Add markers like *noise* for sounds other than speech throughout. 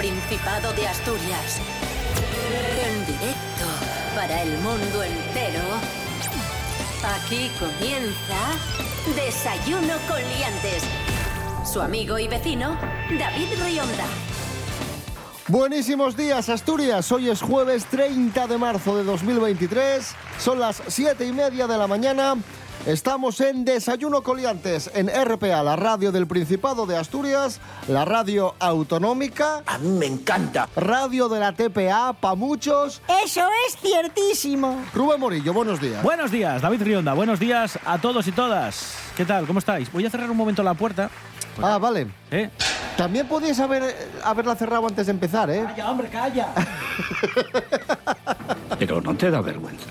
Principado de Asturias. En directo para el mundo entero. Aquí comienza Desayuno con Liantes. Su amigo y vecino, David Rionda. Buenísimos días, Asturias. Hoy es jueves 30 de marzo de 2023. Son las 7 y media de la mañana. Estamos en Desayuno Coliantes, en RPA, la radio del Principado de Asturias, la radio autonómica. A mí me encanta. Radio de la TPA, pa' muchos. Eso es ciertísimo. Rubén Morillo, buenos días. Buenos días, David Rionda. Buenos días a todos y todas. ¿Qué tal? ¿Cómo estáis? Voy a cerrar un momento la puerta. Ah, vale. ¿Eh? También podías haber, haberla cerrado antes de empezar, ¿eh? Calla, hombre, calla. *laughs* Pero no te da vergüenza.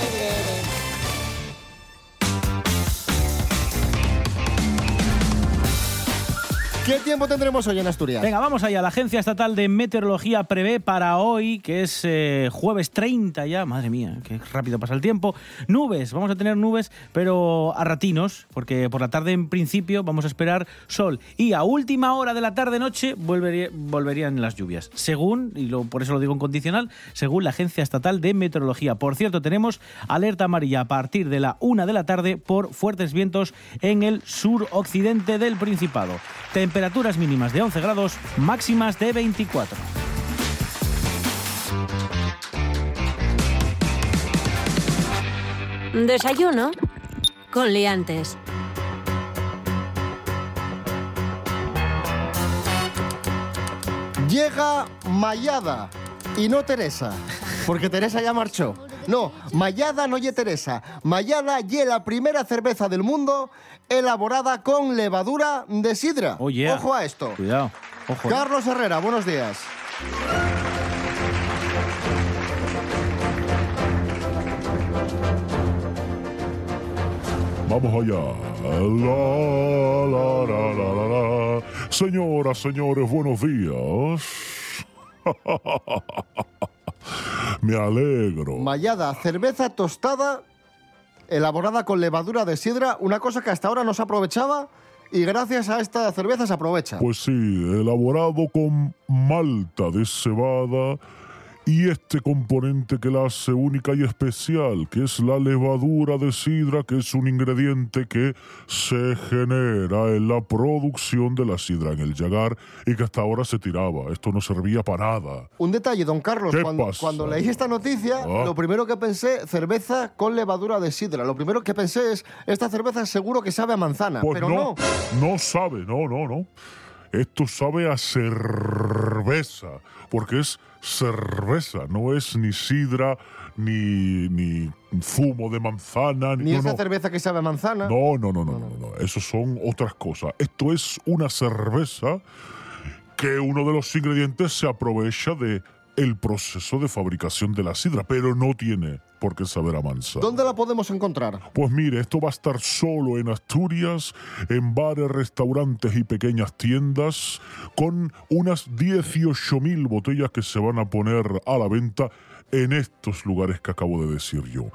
¿Qué tiempo tendremos hoy en Asturias? Venga, vamos allá. La Agencia Estatal de Meteorología prevé para hoy, que es eh, jueves 30 ya, madre mía, qué rápido pasa el tiempo, nubes. Vamos a tener nubes, pero a ratinos, porque por la tarde en principio vamos a esperar sol. Y a última hora de la tarde-noche volvería- volverían las lluvias. Según, y por eso lo digo en condicional, según la Agencia Estatal de Meteorología. Por cierto, tenemos alerta amarilla a partir de la una de la tarde por fuertes vientos en el suroccidente del Principado. Temperaturas mínimas de 11 grados, máximas de 24. Desayuno con Liantes. Llega Mayada y no Teresa, porque Teresa ya marchó. No, Mayada no ye Teresa. Mayada ye la primera cerveza del mundo elaborada con levadura de sidra. Oh, yeah. Ojo a esto. Cuidado. Ojo. ¿eh? Carlos Herrera, buenos días. Vamos allá. La, la, la, la, la, la. Señoras, señores, buenos días. *laughs* Me alegro. Mayada, cerveza tostada elaborada con levadura de sidra, una cosa que hasta ahora no se aprovechaba y gracias a esta cerveza se aprovecha. Pues sí, elaborado con malta de cebada y este componente que la hace única y especial, que es la levadura de sidra, que es un ingrediente que se genera en la producción de la sidra en el yagar y que hasta ahora se tiraba. Esto no servía para nada. Un detalle, don Carlos, ¿Qué cuando, pasa? cuando leí esta noticia, Ah. lo primero que pensé, cerveza con levadura de sidra. Lo primero que pensé es, esta cerveza seguro que sabe a manzana, Pues pero no, no. no sabe, no, no, no. Esto sabe a cerveza, porque es cerveza, no es ni sidra, ni, ni zumo de manzana, Ni no, esa no. cerveza que sabe a manzana. No, no, no, no, no, no, no. Eso son otras cosas. Esto es una cerveza que uno de los ingredientes se aprovecha de el proceso de fabricación de la sidra, pero no tiene por qué saber a manzana. ¿Dónde la podemos encontrar? Pues mire, esto va a estar solo en Asturias, en bares, restaurantes y pequeñas tiendas, con unas 18.000 botellas que se van a poner a la venta en estos lugares que acabo de decir yo.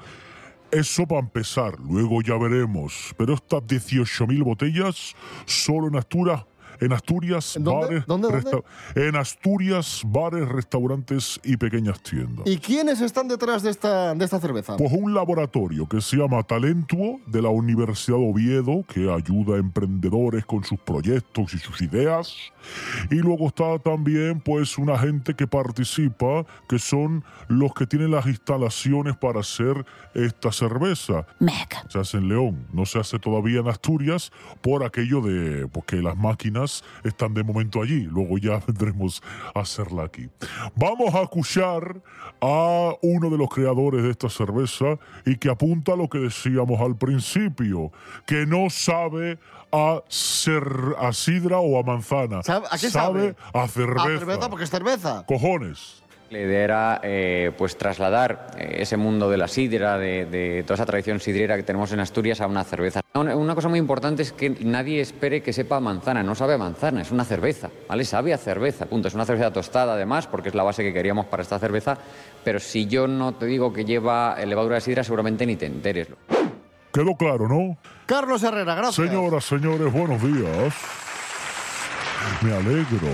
Eso para empezar, luego ya veremos. Pero estas 18.000 botellas solo en Asturias, en Asturias, ¿Dónde? bares, ¿Dónde, dónde? en Asturias, bares, restaurantes y pequeñas tiendas. ¿Y quiénes están detrás de esta, de esta cerveza? Pues un laboratorio que se llama Talentuo de la Universidad de Oviedo, que ayuda a emprendedores con sus proyectos y sus ideas. Y luego está también pues una gente que participa, que son los que tienen las instalaciones para hacer esta cerveza. Mec. Se hace en León, no se hace todavía en Asturias por aquello de porque las máquinas están de momento allí. Luego ya *laughs* vendremos a hacerla aquí. Vamos a escuchar a uno de los creadores de esta cerveza y que apunta a lo que decíamos al principio, que no sabe a ser a sidra o a manzana. ¿Sabe- a qué sabe? a cerveza. A cerveza porque es cerveza. Cojones. La idea era eh, pues trasladar eh, ese mundo de la sidra, de, de toda esa tradición sidrera que tenemos en Asturias a una cerveza. Una, una cosa muy importante es que nadie espere que sepa manzana, no sabe a manzana, es una cerveza, ¿vale? Sabe a cerveza, punto. Es una cerveza tostada además, porque es la base que queríamos para esta cerveza, pero si yo no te digo que lleva levadura de sidra, seguramente ni te enteres. Quedó claro, ¿no? Carlos Herrera, gracias. Señoras, señores, buenos días. Me alegro.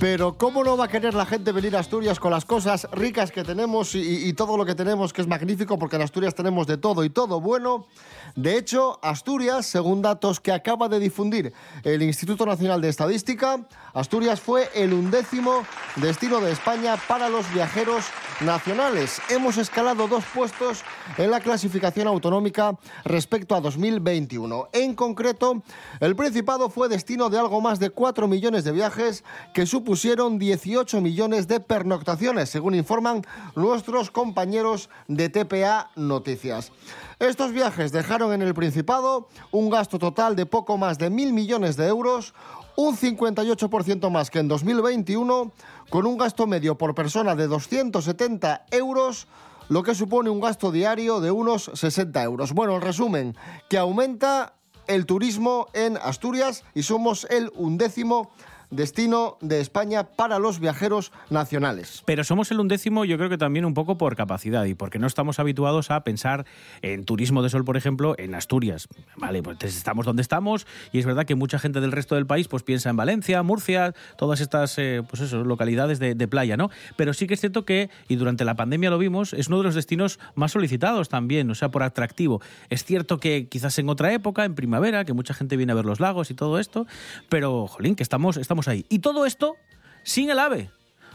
Pero ¿cómo no va a querer la gente venir a Asturias con las cosas ricas que tenemos y, y todo lo que tenemos que es magnífico? Porque en Asturias tenemos de todo y todo bueno. De hecho, Asturias, según datos que acaba de difundir el Instituto Nacional de Estadística, Asturias fue el undécimo destino de España para los viajeros nacionales. Hemos escalado dos puestos en la clasificación autonómica respecto a 2021. En concreto, el Principado fue destino de algo más de 4 millones de viajes que supusieron 18 millones de pernoctaciones, según informan nuestros compañeros de TPA Noticias. Estos viajes dejaron en el Principado un gasto total de poco más de mil millones de euros, un 58% más que en 2021, con un gasto medio por persona de 270 euros, lo que supone un gasto diario de unos 60 euros. Bueno, el resumen, que aumenta el turismo en Asturias y somos el undécimo destino de España para los viajeros nacionales. Pero somos el undécimo, yo creo que también un poco por capacidad y porque no estamos habituados a pensar en turismo de sol, por ejemplo, en Asturias. Vale, pues estamos donde estamos y es verdad que mucha gente del resto del país pues piensa en Valencia, Murcia, todas estas eh, pues eso, localidades de, de playa, ¿no? Pero sí que es cierto que, y durante la pandemia lo vimos, es uno de los destinos más solicitados también, o sea, por atractivo. Es cierto que quizás en otra época, en primavera, que mucha gente viene a ver los lagos y todo esto, pero, jolín, que estamos, estamos ahí. Y todo esto sin el AVE.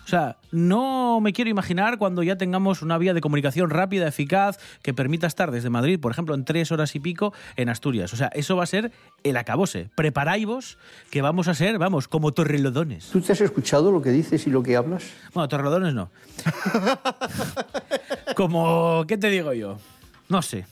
O sea, no me quiero imaginar cuando ya tengamos una vía de comunicación rápida, eficaz, que permita estar desde Madrid, por ejemplo, en tres horas y pico en Asturias. O sea, eso va a ser el acabose. Preparáis que vamos a ser, vamos, como torrelodones. ¿Tú te has escuchado lo que dices y lo que hablas? Bueno, torrelodones no. *laughs* como, ¿qué te digo yo? No sé.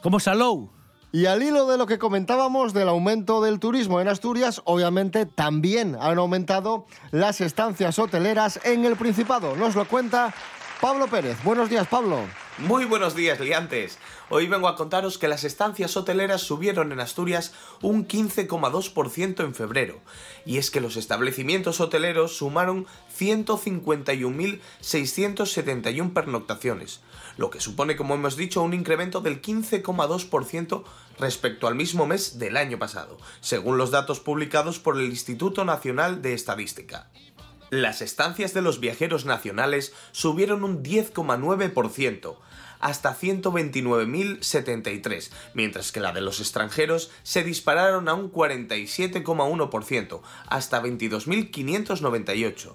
Como Salou. Y al hilo de lo que comentábamos del aumento del turismo en Asturias, obviamente también han aumentado las estancias hoteleras en el Principado. Nos lo cuenta Pablo Pérez. Buenos días, Pablo. Muy buenos días, liantes. Hoy vengo a contaros que las estancias hoteleras subieron en Asturias un 15,2% en febrero. Y es que los establecimientos hoteleros sumaron 151.671 pernoctaciones, lo que supone, como hemos dicho, un incremento del 15,2% respecto al mismo mes del año pasado, según los datos publicados por el Instituto Nacional de Estadística. Las estancias de los viajeros nacionales subieron un 10,9%, hasta 129.073, mientras que la de los extranjeros se dispararon a un 47,1%, hasta 22.598.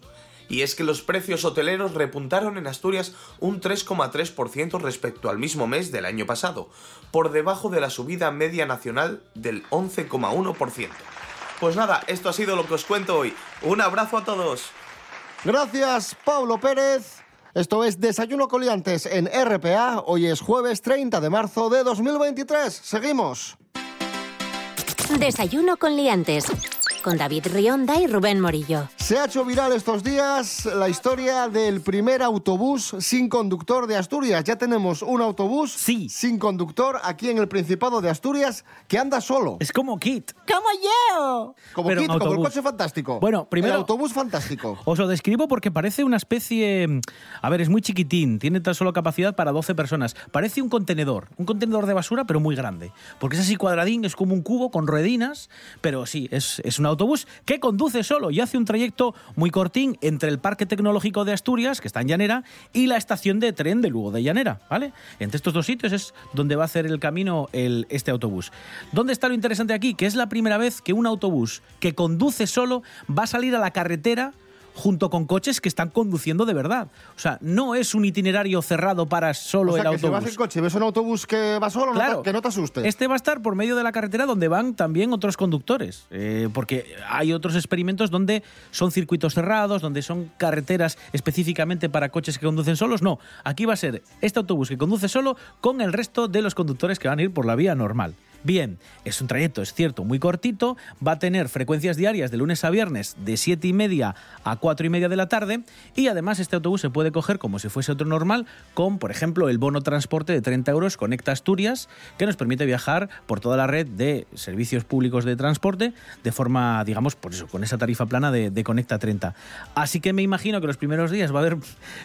Y es que los precios hoteleros repuntaron en Asturias un 3,3% respecto al mismo mes del año pasado, por debajo de la subida media nacional del 11,1%. Pues nada, esto ha sido lo que os cuento hoy. Un abrazo a todos. Gracias, Pablo Pérez. Esto es Desayuno Coliantes en RPA. Hoy es jueves 30 de marzo de 2023. Seguimos. Desayuno con liantes. Con David Rionda y Rubén Morillo. Se ha hecho viral estos días la historia del primer autobús sin conductor de Asturias. Ya tenemos un autobús Sí. sin conductor aquí en el Principado de Asturias que anda solo. Es como Kit. ¡Como yo! Como, pero Kit, como el autobús. coche fantástico. Bueno, primero- El autobús fantástico. Os lo describo porque parece una especie... A ver, es muy chiquitín, tiene tan solo capacidad para 12 personas. Parece un contenedor, un contenedor de basura, pero muy grande. Porque es así cuadradín, es como un cubo con ruedinas, pero sí, es, es un autobús que conduce solo y hace un trayecto muy cortín entre el Parque Tecnológico de Asturias, que está en Llanera, y la estación de tren de Lugo de Llanera, ¿vale? Entre estos dos sitios es donde va a hacer el camino el, este autobús. ¿Dónde está lo interesante aquí? Que es la primera vez que un autobús que conduce solo va a salir a la carretera junto con coches que están conduciendo de verdad. O sea, no es un itinerario cerrado para solo o sea, el que si autobús. vas en coche y ves un autobús que va solo, no Claro. te- que no te asustes. Este va a estar por medio de la carretera donde van también otros conductores, eh, porque hay otros experimentos donde son circuitos cerrados, donde son carreteras específicamente para coches que conducen solos. No, aquí va a ser este autobús que conduce solo con el resto de los conductores que van a ir por la vía normal. Bien, es un trayecto, es cierto, muy cortito, va a tener frecuencias diarias de lunes a viernes de 7 y media a 4 y media de la tarde. Y además este autobús se puede coger como si fuese otro normal con, por ejemplo, el bono transporte de 30 euros Conecta Asturias que nos permite viajar por toda la red de servicios públicos de transporte de forma, digamos, por eso, con esa tarifa plana de, Conecta 30. Así que me imagino que los primeros días va a haber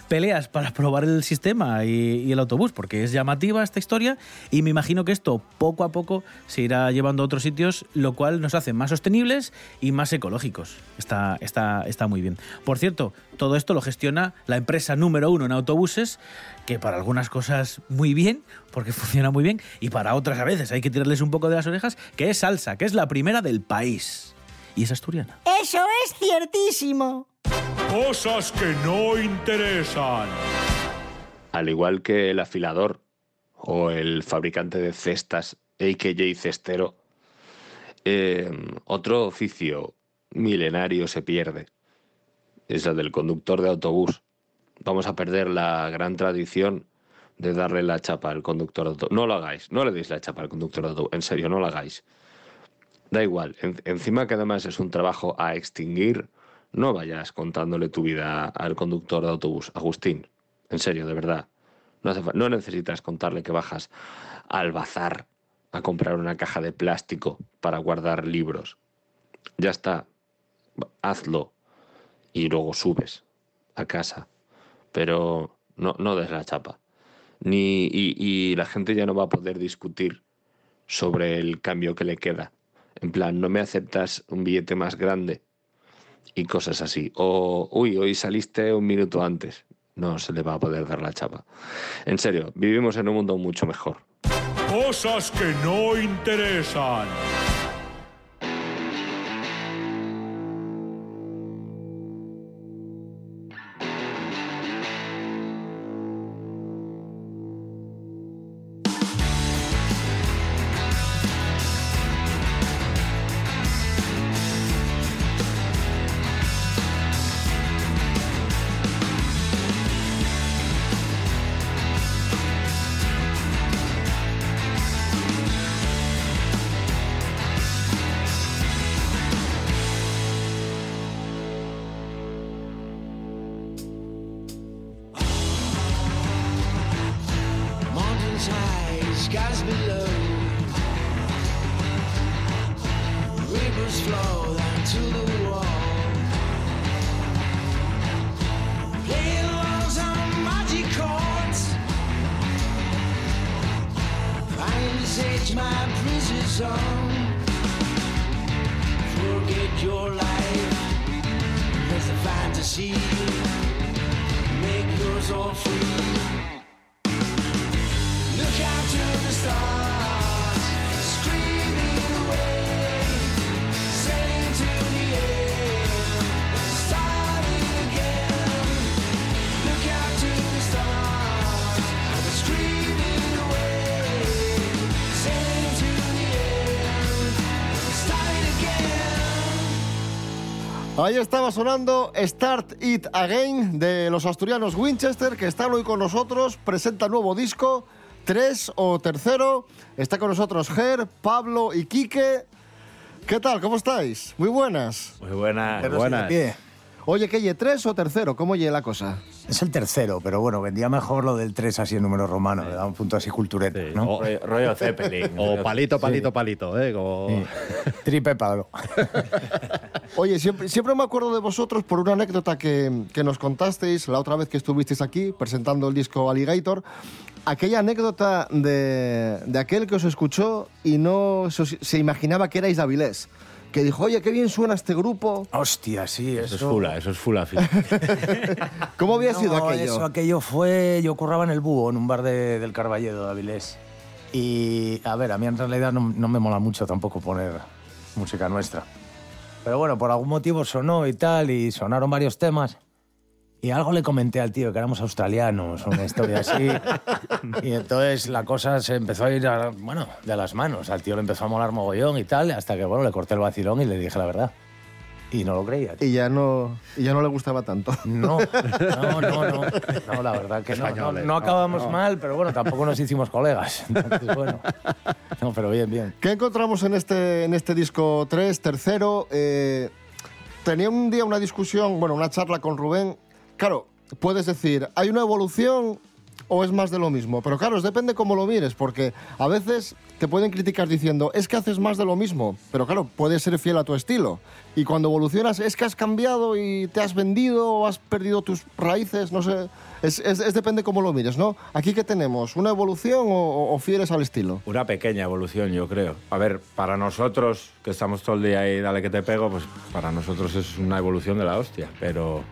peleas para probar el sistema y el autobús porque es llamativa esta historia. Y me imagino que esto poco a poco se irá llevando a otros sitios, lo cual nos hace más sostenibles y más ecológicos. Está, está, está muy bien. Por cierto, todo esto lo gestiona la empresa número uno en autobuses, que para algunas cosas muy bien, porque *laughs* funciona muy bien, y para otras a veces hay que tirarles un poco de las orejas, que es Salsa, que es la primera del país. Y es asturiana. Eso es ciertísimo. Cosas que no interesan. Al igual que el afilador o el fabricante de cestas, AKJ Cestero, eh, otro oficio milenario se pierde. Es el del conductor de autobús. Vamos a perder la gran tradición de darle la chapa al conductor de autobús. No lo hagáis, no le deis la chapa al conductor de autobús. En serio, no lo hagáis. Da igual, en- encima que además es un trabajo a extinguir, no vayas contándole tu vida al conductor de autobús. Agustín, en serio, de verdad. No necesitas contarle que bajas al bazar a comprar una caja de plástico para guardar libros. Ya está, hazlo y luego subes a casa. Pero no, no des la chapa. Ni, y, y la gente ya no va a poder discutir sobre el cambio que le queda. En plan, no me aceptas un billete más grande y cosas así. O, uy, hoy saliste un minuto antes. No se le va a poder dar la chapa. En serio, vivimos en un mundo mucho mejor. Cosas que no interesan. Make yours all free. Look out to the stars, Ahí estaba sonando Start It Again de los asturianos Winchester, que están hoy con nosotros, presenta nuevo disco, tres o tercero. Está con nosotros Ger, Pablo y Quique. ¿Qué tal? ¿Cómo estáis? Muy buenas. Muy buenas. buenas. Pie. Oye, ¿qué ye, tres o tercero? ¿Cómo ye la cosa? Es el tercero, pero bueno, vendía mejor lo del 3 así en número romano, le da un punto así culturete, ¿no? O, Rollo, rollo Zeppelin. o palito, palito, palito, ¿eh? Como- Sí. Tripe palo. *laughs* Oye, siempre, siempre me acuerdo de vosotros por una anécdota que, que nos contasteis la otra vez que estuvisteis aquí presentando el disco Alligator. Aquella anécdota de, de aquel que os escuchó y no se, imaginaba que erais de Avilés. Que dijo, oye, qué bien suena este grupo. Hostia, sí, eso. Eso es fula, eso es fula. *laughs* ¿Cómo había sido No, aquello? Eso, aquello fue. Yo curraba en el Búho, en un bar de- del Carballedo de Avilés. Y a ver, a mí en realidad no, no me mola mucho tampoco poner música nuestra. Pero bueno, por algún motivo sonó y tal, y sonaron varios temas. Y algo le comenté al tío, que éramos australianos, una historia así. *laughs* y entonces la cosa se empezó a ir, a- bueno, de las manos. Al tío le empezó a molar mogollón y tal, hasta que, bueno, le corté el vacilón y le dije la verdad. Y no lo creía. tío. Y ya no, y ya no le gustaba tanto. No, no, no, no. *laughs* No, la verdad que no. No, no no, acabamos no. mal, pero bueno, tampoco nos hicimos colegas. *laughs* Entonces, bueno. No, pero bien, bien. ¿Qué encontramos en este, en este disco 3, tercero? Eh, tenía un día una discusión, bueno, una charla con Rubén. Claro, puedes decir, ¿hay una evolución o es más de lo mismo? Pero claro, depende cómo lo mires, porque a veces te pueden criticar diciendo, es que haces más de lo mismo, pero claro, puedes ser fiel a tu estilo. Y cuando evolucionas, es que has cambiado y te has vendido o has perdido tus raíces, no sé. Es, es- es depende cómo lo mires, ¿no? Aquí que tenemos, ¿una evolución o, o fieles al estilo? Una pequeña evolución, yo creo. A ver, para nosotros, que estamos todo el día ahí, dale que te pego, pues para nosotros es una evolución de la hostia. Pero,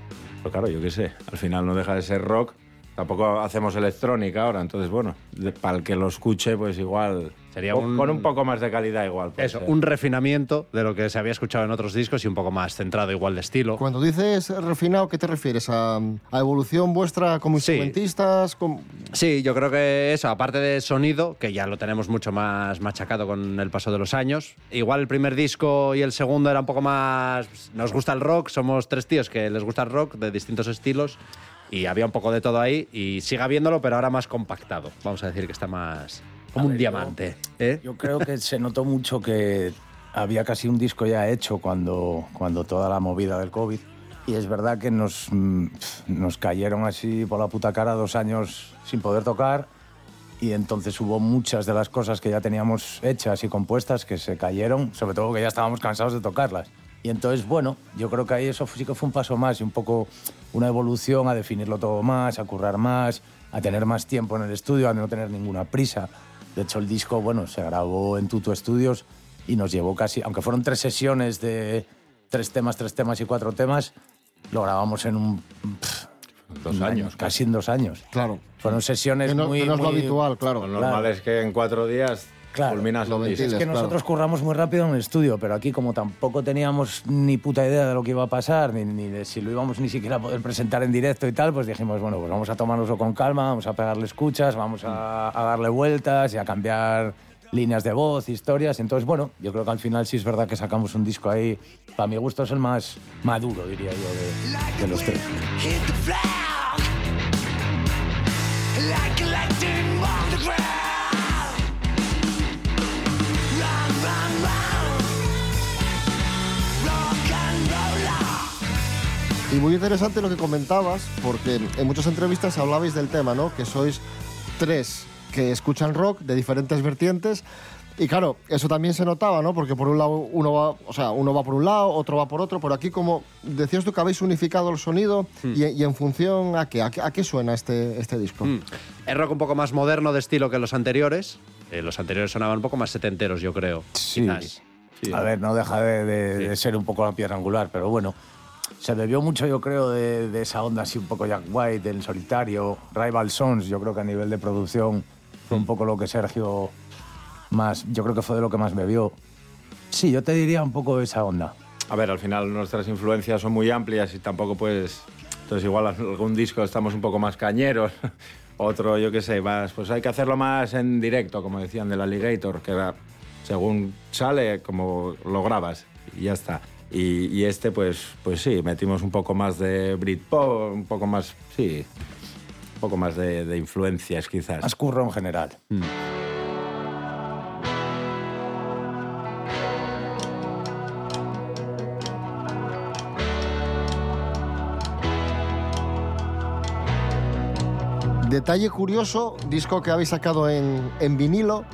pero claro, yo qué sé, al final no deja de ser rock. Tampoco hacemos electrónica ahora, entonces, bueno, para el que lo escuche, pues igual. Sería con- un- Con un poco más de calidad, igual. Eso, ser. un refinamiento de lo que se había escuchado en otros discos y un poco más centrado igual de estilo. Cuando dices refinado, ¿qué te refieres? ¿A, a evolución vuestra como Sí. instrumentistas? como- Sí, yo creo que eso, aparte de sonido, que ya lo tenemos mucho más machacado con el paso de los años, igual el primer disco y el segundo era un poco más... Nos gusta el rock, somos tres tíos que les gusta el rock de distintos estilos y había un poco de todo ahí y sigue habiéndolo, pero ahora más compactado. Vamos a decir que está más... como un diamante. ¿eh? Yo creo que se notó mucho que había casi un disco ya hecho cuando, cuando toda la movida del COVID. Y es verdad que nos, mm, nos cayeron así por la puta cara dos años sin poder tocar. Y entonces hubo muchas de las cosas que ya teníamos hechas y compuestas que se cayeron, sobre todo que ya estábamos cansados de tocarlas. Y entonces, bueno, yo creo que ahí eso sí que fue un paso más y un poco una evolución a definirlo todo más, a currar más, a tener más tiempo en el estudio, a no tener ninguna prisa. De hecho, el disco, bueno, se grabó en Tutu Studios y nos llevó casi, aunque fueron tres sesiones de tres temas, tres temas y cuatro temas, lo grabamos en un... pff, Dos un años, año, casi en dos años. Claro. Fueron sesiones Que no, muy... que no es lo muy- habitual, claro. Lo normal es que en cuatro días Claro, culminas lo ventiles. Es que claro. nosotros curramos muy rápido en el estudio, pero aquí como tampoco teníamos ni puta idea de lo que iba a pasar, ni, ni de si lo íbamos ni siquiera a poder presentar en directo y tal, pues dijimos, bueno, pues vamos a tomárnoslo con calma, vamos a pegarle escuchas, vamos a, a darle vueltas y a cambiar líneas de voz, historias. Entonces, bueno, yo creo que al final sí es verdad que sacamos un disco ahí, para mi gusto es el más maduro, diría yo, de, de los tres. Muy interesante lo que comentabas, porque en muchas entrevistas hablabais del tema, ¿no? Que sois tres que escuchan rock de diferentes vertientes. Y claro, eso también se notaba, ¿no? Porque por un lado uno va, o sea, uno va por un lado, otro va por otro, pero aquí como decías tú que habéis unificado el sonido y, y en función a qué, a qué, a qué suena este, este disco. Mm. Es rock un poco más moderno de estilo que los anteriores. Eh, los anteriores sonaban un poco más setenteros, yo creo. Sí. quizás. A ver, no deja de, de- de ser un poco la piedra angular, pero bueno, se bebió mucho, yo creo, de, esa onda así un poco Jack White, del solitario, Rival Sons, yo creo que a nivel de producción fue un poco lo que Sergio más, yo creo que fue de lo que más bebió. Sí, yo te diría un poco esa onda. A ver, al final nuestras influencias son muy amplias y tampoco pues... Entonces igual algún disco estamos un poco más cañeros, *laughs* otro yo qué sé, más, pues hay que hacerlo más en directo, como decían del Alligator, que era según sale, como lo grabas y ya está. Y, y este pues, pues sí, metimos un poco más de Britpop, un poco más, sí, un poco más de, de influencias quizás. Más curro en general. Detalle curioso, disco que habéis sacado en, en vinilo.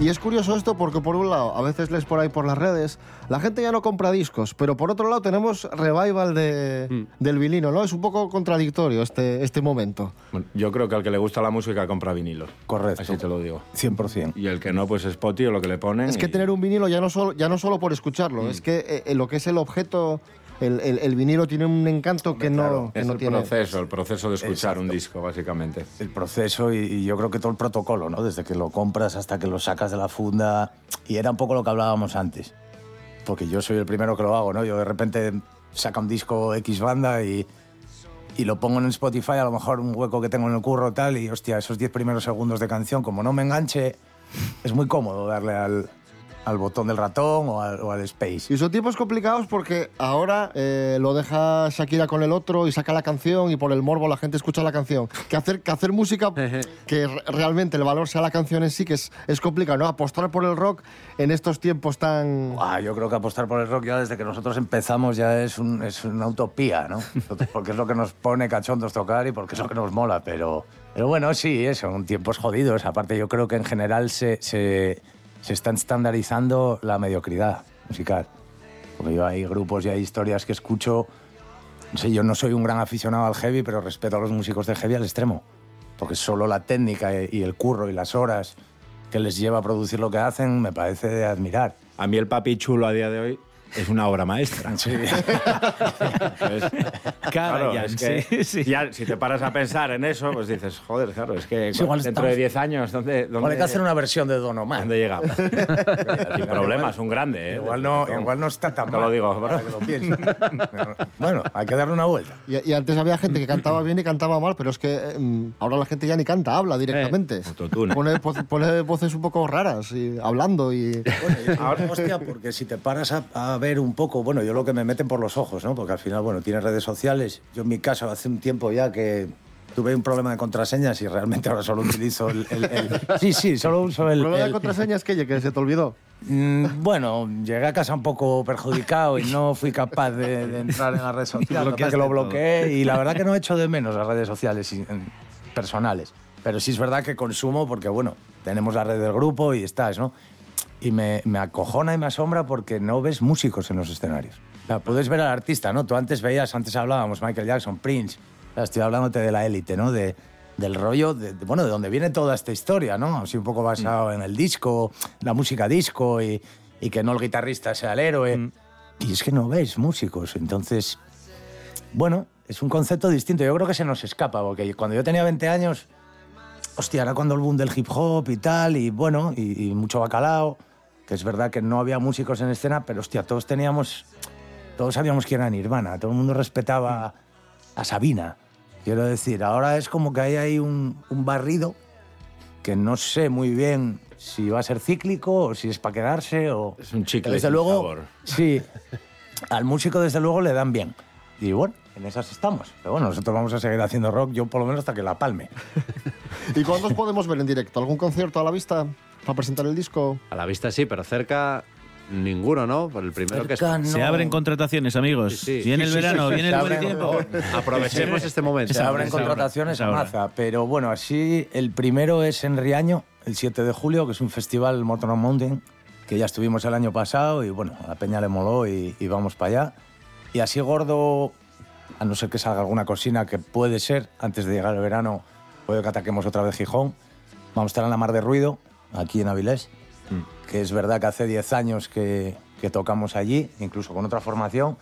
Y es curioso esto porque por un lado, a veces lees por ahí por las redes, la gente ya no compra discos, pero por otro lado tenemos revival de, del vinilo, ¿no? Es un poco contradictorio este, este momento. Bueno, yo creo que al que le gusta la música compra vinilos. Correcto. Así te lo digo. 100%. Y el que no, pues Spotify o lo que le ponen. Es que tener un vinilo ya no solo, ya no solo por escucharlo, es que eh, lo que es el objeto, el, el- el vinilo tiene un encanto que no, que Es no el tiene. proceso, el proceso de escuchar un Exacto. disco, básicamente. el proceso y, y yo creo que todo el protocolo, ¿no? Desde que lo compras hasta que lo sacas de la funda. Y era un poco lo que hablábamos antes. porque yo soy el primero que lo hago, ¿no? Yo de repente saca un disco X banda y, y lo pongo en Spotify, a lo mejor un hueco que tengo en el curro tal, y hostia, esos 10 primeros segundos de canción, como no me enganche, es muy cómodo darle al, al botón del ratón o al, o al space. Y son tiempos complicados porque ahora eh, lo deja Shakira con el otro y saca la canción y por el morbo la gente escucha la canción. Que hacer, que hacer música *laughs* que re- realmente el valor sea la canción en sí, que es, es complicado, ¿no? Apostar por el rock en estos tiempos tan... Ah, yo creo que apostar por el rock ya desde que nosotros empezamos ya es, un- es una utopía, ¿no? *laughs* Porque es lo que nos pone cachondos tocar y porque es lo que nos mola, pero, pero bueno, sí, eso, son tiempos jodidos. Aparte, yo creo que en general se, se, se está estandarizando la mediocridad musical. Porque yo hay grupos y hay historias que escucho. No sé, yo no soy un gran aficionado al heavy, pero respeto a los músicos de heavy al extremo. Porque solo la técnica y el curro y las horas que les lleva a producir lo que hacen me parece de admirar. A mí el papi chulo a día de hoy es una obra maestra. Sí. *laughs* claro, es que *laughs* sí, ya, si te paras a pensar en eso, pues dices, joder, claro, es que Sí, igual dentro estamos- de 10 años, ¿dónde, dónde, Igual hay que hacer una versión de Don Omar. ¿dónde llegamos? *laughs* Sin problemas, un grande, ¿eh? Igual no, igual no está tan Te mal. lo digo, ahora que lo bueno, hay que darle una vuelta. Y, y antes había gente que cantaba bien y cantaba mal, pero es que eh, ahora la gente ya ni canta, habla directamente. autotune. pone, pone voces un poco raras, y, hablando y... Ahora, hostia, porque si te paras a, a ver un poco, bueno, yo lo que me meten por los ojos, ¿no? Porque al final, bueno, tienes redes sociales. Yo en mi caso, hace un tiempo ya que tuve un problema de contraseñas y realmente ahora solo utilizo el... el- el- *laughs* Sí, sí, solo uso el... ¿Problema de el- contraseñas que, que se te olvidó? Mm, Bueno, llegué a casa un poco perjudicado y no fui capaz de, de entrar en la red social, que lo todo. bloqueé y la verdad que no echo de menos las redes sociales personales. Pero sí es verdad que consumo porque, bueno, tenemos la red del grupo y estás, ¿no? Y me, me acojona y me asombra porque no ves músicos en los escenarios. O sea, puedes ver al artista, ¿no? Tú antes veías, antes hablábamos, Michael Jackson, Prince. O sea, estoy hablándote de la élite, ¿no? De, del rollo, de, de- bueno, de donde viene toda esta historia, ¿no? Así un poco basado en el disco, la música disco y, y que no el guitarrista sea el héroe. Y es que no ves músicos, entonces, bueno, es un concepto distinto. Yo creo que se nos escapa, porque cuando yo tenía 20 años, hostia, era cuando el boom del hip hop y tal, y bueno, y, y mucho bacalao, que es verdad que no había músicos en escena, pero hostia, todos teníamos, todos sabíamos quién era Nirvana, todo el mundo respetaba a Sabina. Quiero decir, ahora es como que hay ahí un, un barrido que no sé muy bien si va a ser cíclico o si es para quedarse o... Es un chicle Desde luego, sabor. sí, al músico desde luego le dan bien. Y bueno, en esas estamos. Pero bueno, nosotros vamos a seguir haciendo rock, yo por lo menos hasta que la palme. *laughs* ¿Y cuándo os podemos ver en directo? ¿Algún concierto a la vista para presentar el disco? A la vista sí, pero cerca ninguno, ¿no? Por el primero que es. no. Se abren contrataciones, amigos. Sí, sí. Viene el Sí, sí, verano, sí, viene el buen abren, tiempo. Aprovechemos este momento. Se abren contrataciones es a maza. Pero bueno, así el primero es en Riaño, el 7 de julio, que es un festival Motorhome Mountain, que ya estuvimos el año pasado y bueno, a la peña le moló y, y vamos para allá. Y así gordo, a no ser que salga alguna cocina que puede ser, antes de llegar el verano, puede que ataquemos otra vez Gijón. Vamos a estar en la Mar de Ruido, aquí en Avilés, que es verdad que hace 10 años que, que tocamos allí, incluso con otra formación.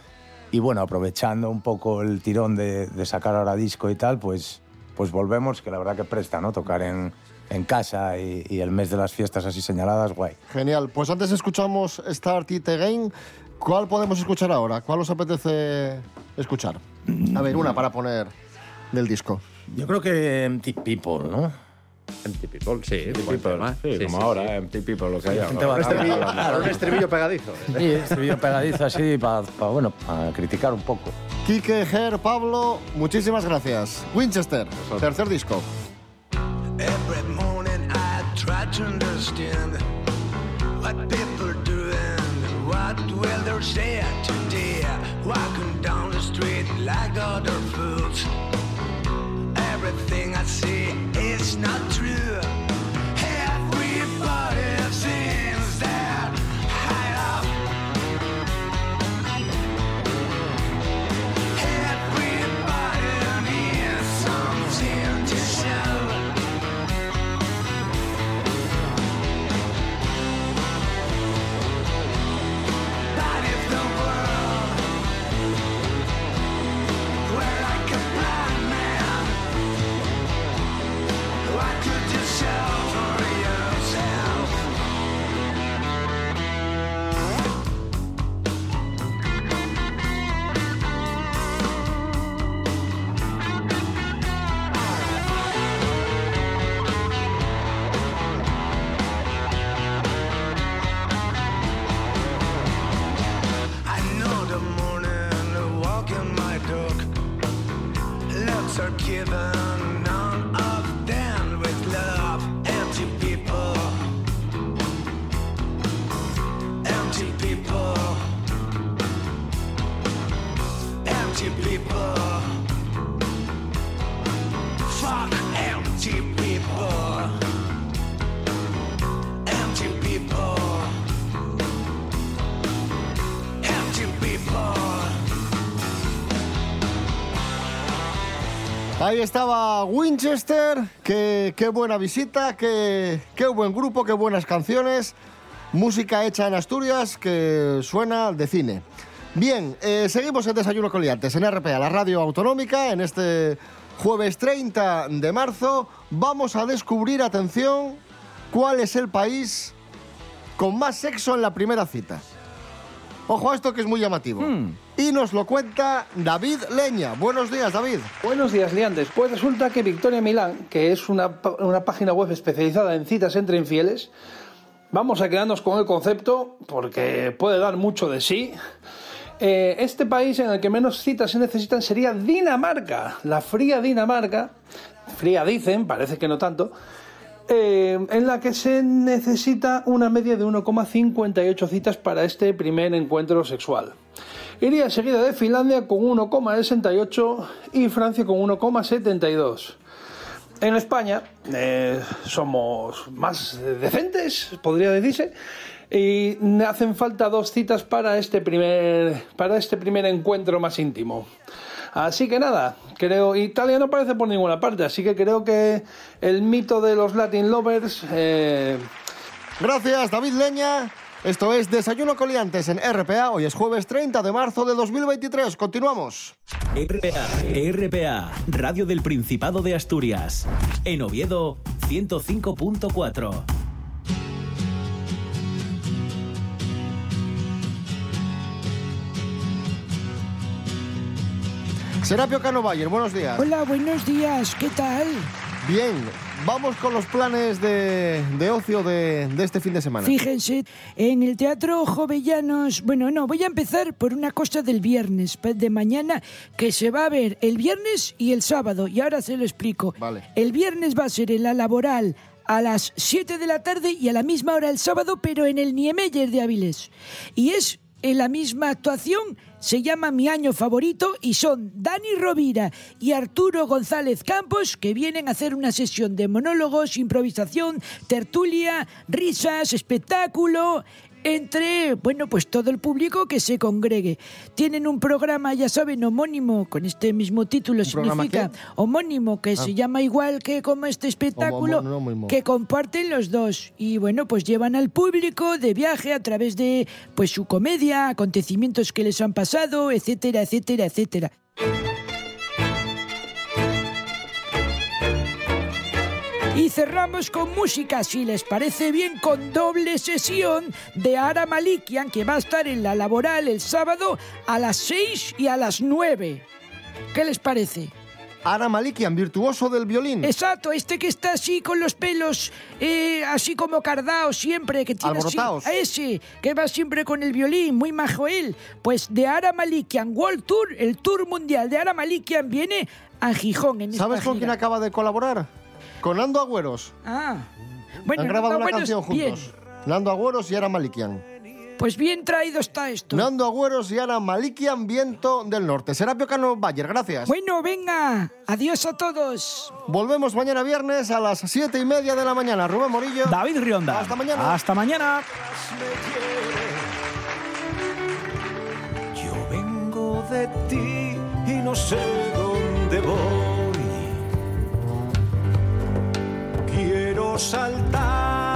Y bueno, aprovechando un poco el tirón de, de sacar ahora disco y tal, pues, pues volvemos, que la verdad que presta, ¿no? Tocar en, en casa y, y el mes de las fiestas así señaladas, guay. Genial. Pues antes escuchamos Start It Again. ¿Cuál podemos escuchar ahora? ¿Cuál os apetece escuchar? A ver, una para poner del disco. Yo creo que Empty People, ¿no? Empty People, sí. Empty People, tema. sí, como ahora, Empty People, lo que hay La gente ahora. va Un a estribillo, claro, un estribillo pegadizo. Sí, estribillo pegadizo así para, bueno, para criticar un poco. Quique, Ger, Pablo, muchísimas gracias. Winchester, tercer disco. Every morning I try to understand what people what will they say today. Walking down the street like other fools. Everything I see is not true. Ahí estaba Winchester, qué, buena visita, qué, buen grupo, qué buenas canciones, música hecha en Asturias que suena de cine. Bien, eh, seguimos en Desayuno con Liantes, en RPA, la radio autonómica, en este jueves 30 de marzo. Vamos a descubrir, atención, cuál es el país con más sexo en la primera cita. Ojo a esto que es muy llamativo. Y nos lo cuenta David Leña. Buenos días, David. Buenos días, Liantes. Pues resulta que Victoria Milán, que es una, página web especializada en citas entre infieles, vamos a quedarnos con el concepto porque puede dar mucho de sí. Eh, este país en el que menos citas se necesitan sería Dinamarca, la fría Dinamarca, fría dicen, parece que no tanto, eh, en la que se necesita una media de 1,58 citas para este primer encuentro sexual. Iría seguida de Finlandia con 1,68 y Francia con 1,72. En España eh, somos más decentes, podría decirse, y hacen falta dos citas para este primer, para este primer encuentro más íntimo. Así que nada, creo Italia no parece por ninguna parte, así que creo que el mito de los Latin Lovers eh, Gracias, David Leña. Esto es Desayuno Coliantes en RPA. Hoy es jueves 30 de marzo de 2023. Continuamos. RPA, RPA, Radio del Principado de Asturias. En Oviedo, 105.4. Serapio Cano Bayer, buenos días. Hola, buenos días, ¿qué tal? Bien, vamos con los planes de, de ocio de, de este fin de semana. Fíjense, en el Teatro Jovellanos, bueno, no, voy a empezar por una cosa del viernes, de mañana, que se va a ver el viernes y el sábado, y ahora se lo explico. Vale. El viernes va a ser en la laboral a las 7 de la tarde y a la misma hora el sábado, pero en el Niemeyer de Avilés. Y es en la misma actuación, se llama Mi Año Favorito y son Dani Rovira y Arturo González Campos que vienen a hacer una sesión de monólogos, improvisación, tertulia, risas, espectáculo entre, bueno, pues todo el público que se congregue. Tienen un programa, ya saben, homónimo, con este mismo título significa homónimo, que Ah. se llama igual que como este espectáculo, Homo- que comparten los dos. Y bueno, pues llevan al público de viaje a través de pues su comedia, acontecimientos que les han pasado, etcétera, etcétera, etcétera. Y cerramos con música, si les parece bien, con doble sesión de Ara Malikian, que va a estar en la laboral el sábado a las 6 y a las 9. ¿Qué les parece? Ara Malikian, virtuoso del violín. Exacto, este que está así con los pelos eh, así como cardaos siempre, que tiene así- ese, que va siempre con el violín, muy majo él. Pues de Ara Malikian World Tour, el tour mundial de Ara Malikian viene a Gijón en ¿Sabes esta con quién gira. acaba de colaborar? Con Nando Agüeros. Ah, bueno, Han grabado no, una canción bien. juntos. Nando Agüeros y Ara Malikian. Pues bien traído está esto. Nando Agüeros y Ara Malikian, Viento del Norte. Serapio Cano Bayer, gracias. Bueno, venga, adiós a todos. Volvemos mañana viernes a las siete y media de la mañana. Rubén Morillo. David Rionda. Hasta mañana. Hasta mañana. Yo vengo de ti y no sé dónde voy. Saltar